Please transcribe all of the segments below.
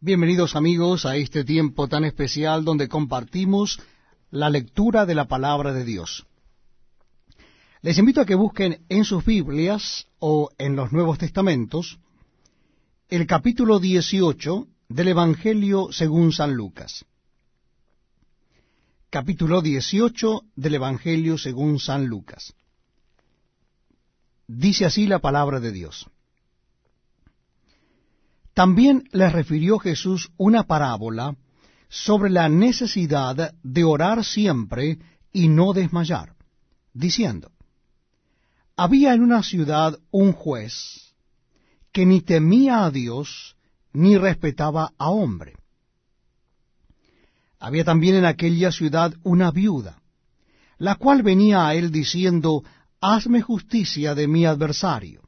Bienvenidos amigos a este tiempo tan especial donde compartimos la lectura de la palabra de Dios. Les invito a que busquen en sus Biblias o en los Nuevos Testamentos el capítulo 18 del Evangelio según San Lucas. Capítulo 18 del Evangelio según San Lucas. Dice así la palabra de Dios. También les refirió Jesús una parábola sobre la necesidad de orar siempre y no desmayar, diciendo, Había en una ciudad un juez que ni temía a Dios ni respetaba a hombre. Había también en aquella ciudad una viuda, la cual venía a él diciendo, Hazme justicia de mi adversario.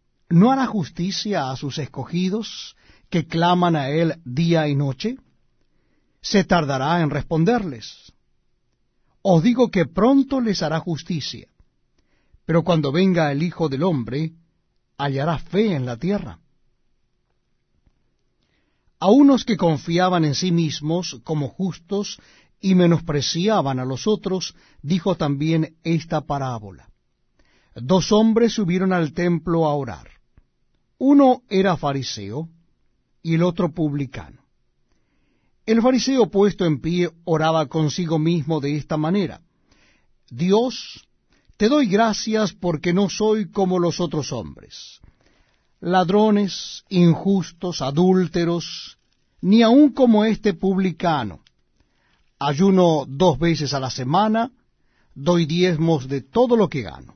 ¿No hará justicia a sus escogidos que claman a él día y noche? ¿Se tardará en responderles? Os digo que pronto les hará justicia, pero cuando venga el Hijo del Hombre, hallará fe en la tierra. A unos que confiaban en sí mismos como justos y menospreciaban a los otros, dijo también esta parábola. Dos hombres subieron al templo a orar uno era fariseo y el otro publicano. El fariseo puesto en pie oraba consigo mismo de esta manera. Dios, te doy gracias porque no soy como los otros hombres, ladrones, injustos, adúlteros, ni aun como este publicano. Ayuno dos veces a la semana, doy diezmos de todo lo que gano.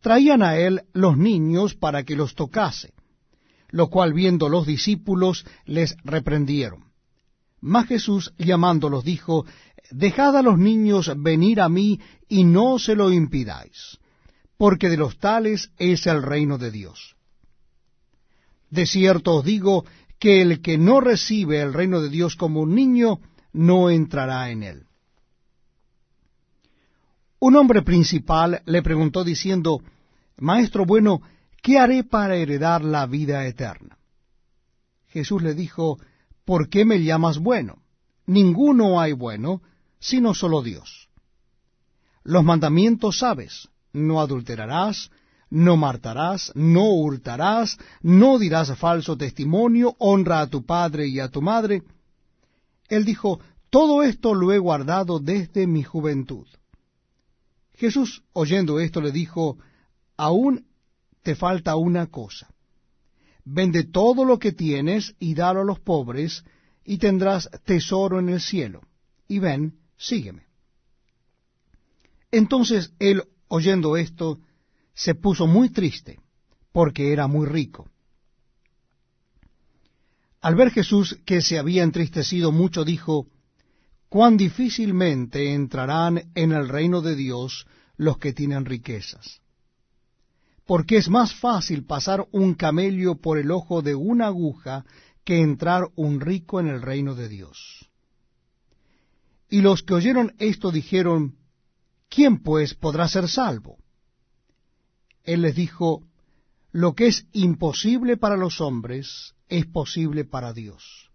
traían a él los niños para que los tocase, lo cual viendo los discípulos les reprendieron. Mas Jesús llamándolos dijo, Dejad a los niños venir a mí y no se lo impidáis, porque de los tales es el reino de Dios. De cierto os digo que el que no recibe el reino de Dios como un niño, no entrará en él. Un hombre principal le preguntó diciendo, Maestro bueno, ¿qué haré para heredar la vida eterna? Jesús le dijo, ¿por qué me llamas bueno? Ninguno hay bueno, sino solo Dios. Los mandamientos sabes, no adulterarás, no martarás, no hurtarás, no dirás falso testimonio, honra a tu padre y a tu madre. Él dijo, todo esto lo he guardado desde mi juventud. Jesús, oyendo esto, le dijo, aún te falta una cosa. Vende todo lo que tienes y dalo a los pobres, y tendrás tesoro en el cielo. Y ven, sígueme. Entonces él, oyendo esto, se puso muy triste, porque era muy rico. Al ver Jesús que se había entristecido mucho, dijo, cuán difícilmente entrarán en el reino de Dios los que tienen riquezas. Porque es más fácil pasar un camello por el ojo de una aguja que entrar un rico en el reino de Dios. Y los que oyeron esto dijeron, ¿quién pues podrá ser salvo? Él les dijo, lo que es imposible para los hombres es posible para Dios.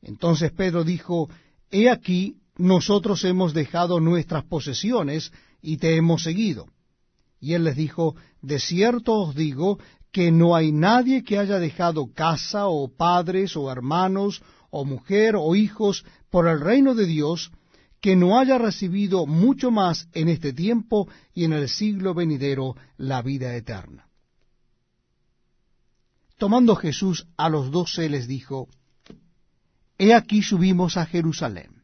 Entonces Pedro dijo, He aquí, nosotros hemos dejado nuestras posesiones y te hemos seguido. Y él les dijo, De cierto os digo que no hay nadie que haya dejado casa o padres o hermanos o mujer o hijos por el reino de Dios, que no haya recibido mucho más en este tiempo y en el siglo venidero la vida eterna. Tomando Jesús a los doce les dijo, He aquí subimos a Jerusalén,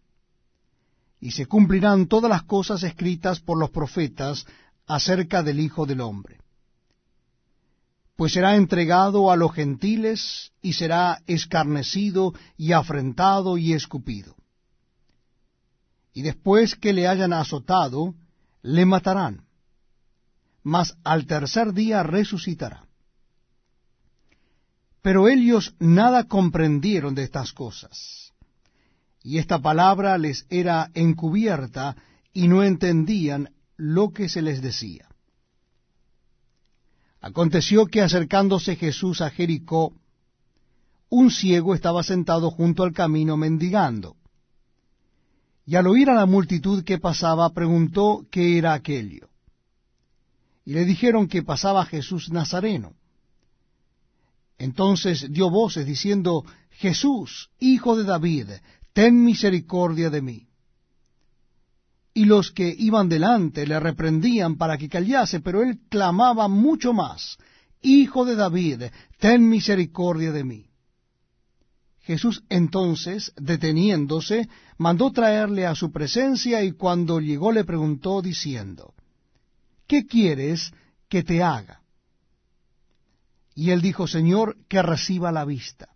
y se cumplirán todas las cosas escritas por los profetas acerca del Hijo del Hombre. Pues será entregado a los gentiles, y será escarnecido, y afrentado, y escupido y después que le hayan azotado, le matarán, mas al tercer día resucitará. Pero ellos nada comprendieron de estas cosas, y esta palabra les era encubierta, y no entendían lo que se les decía. Aconteció que acercándose Jesús a Jericó, un ciego estaba sentado junto al camino mendigando y al oír a la multitud que pasaba, preguntó qué era aquello. Y le dijeron que pasaba Jesús Nazareno. Entonces dio voces diciendo, Jesús, hijo de David, ten misericordia de mí. Y los que iban delante le reprendían para que callase, pero él clamaba mucho más, Hijo de David, ten misericordia de mí. Jesús entonces, deteniéndose, mandó traerle a su presencia y cuando llegó le preguntó diciendo, ¿qué quieres que te haga? Y él dijo, Señor, que reciba la vista.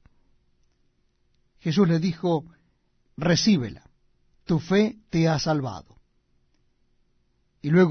Jesús le dijo, recíbela, tu fe te ha salvado. Y luego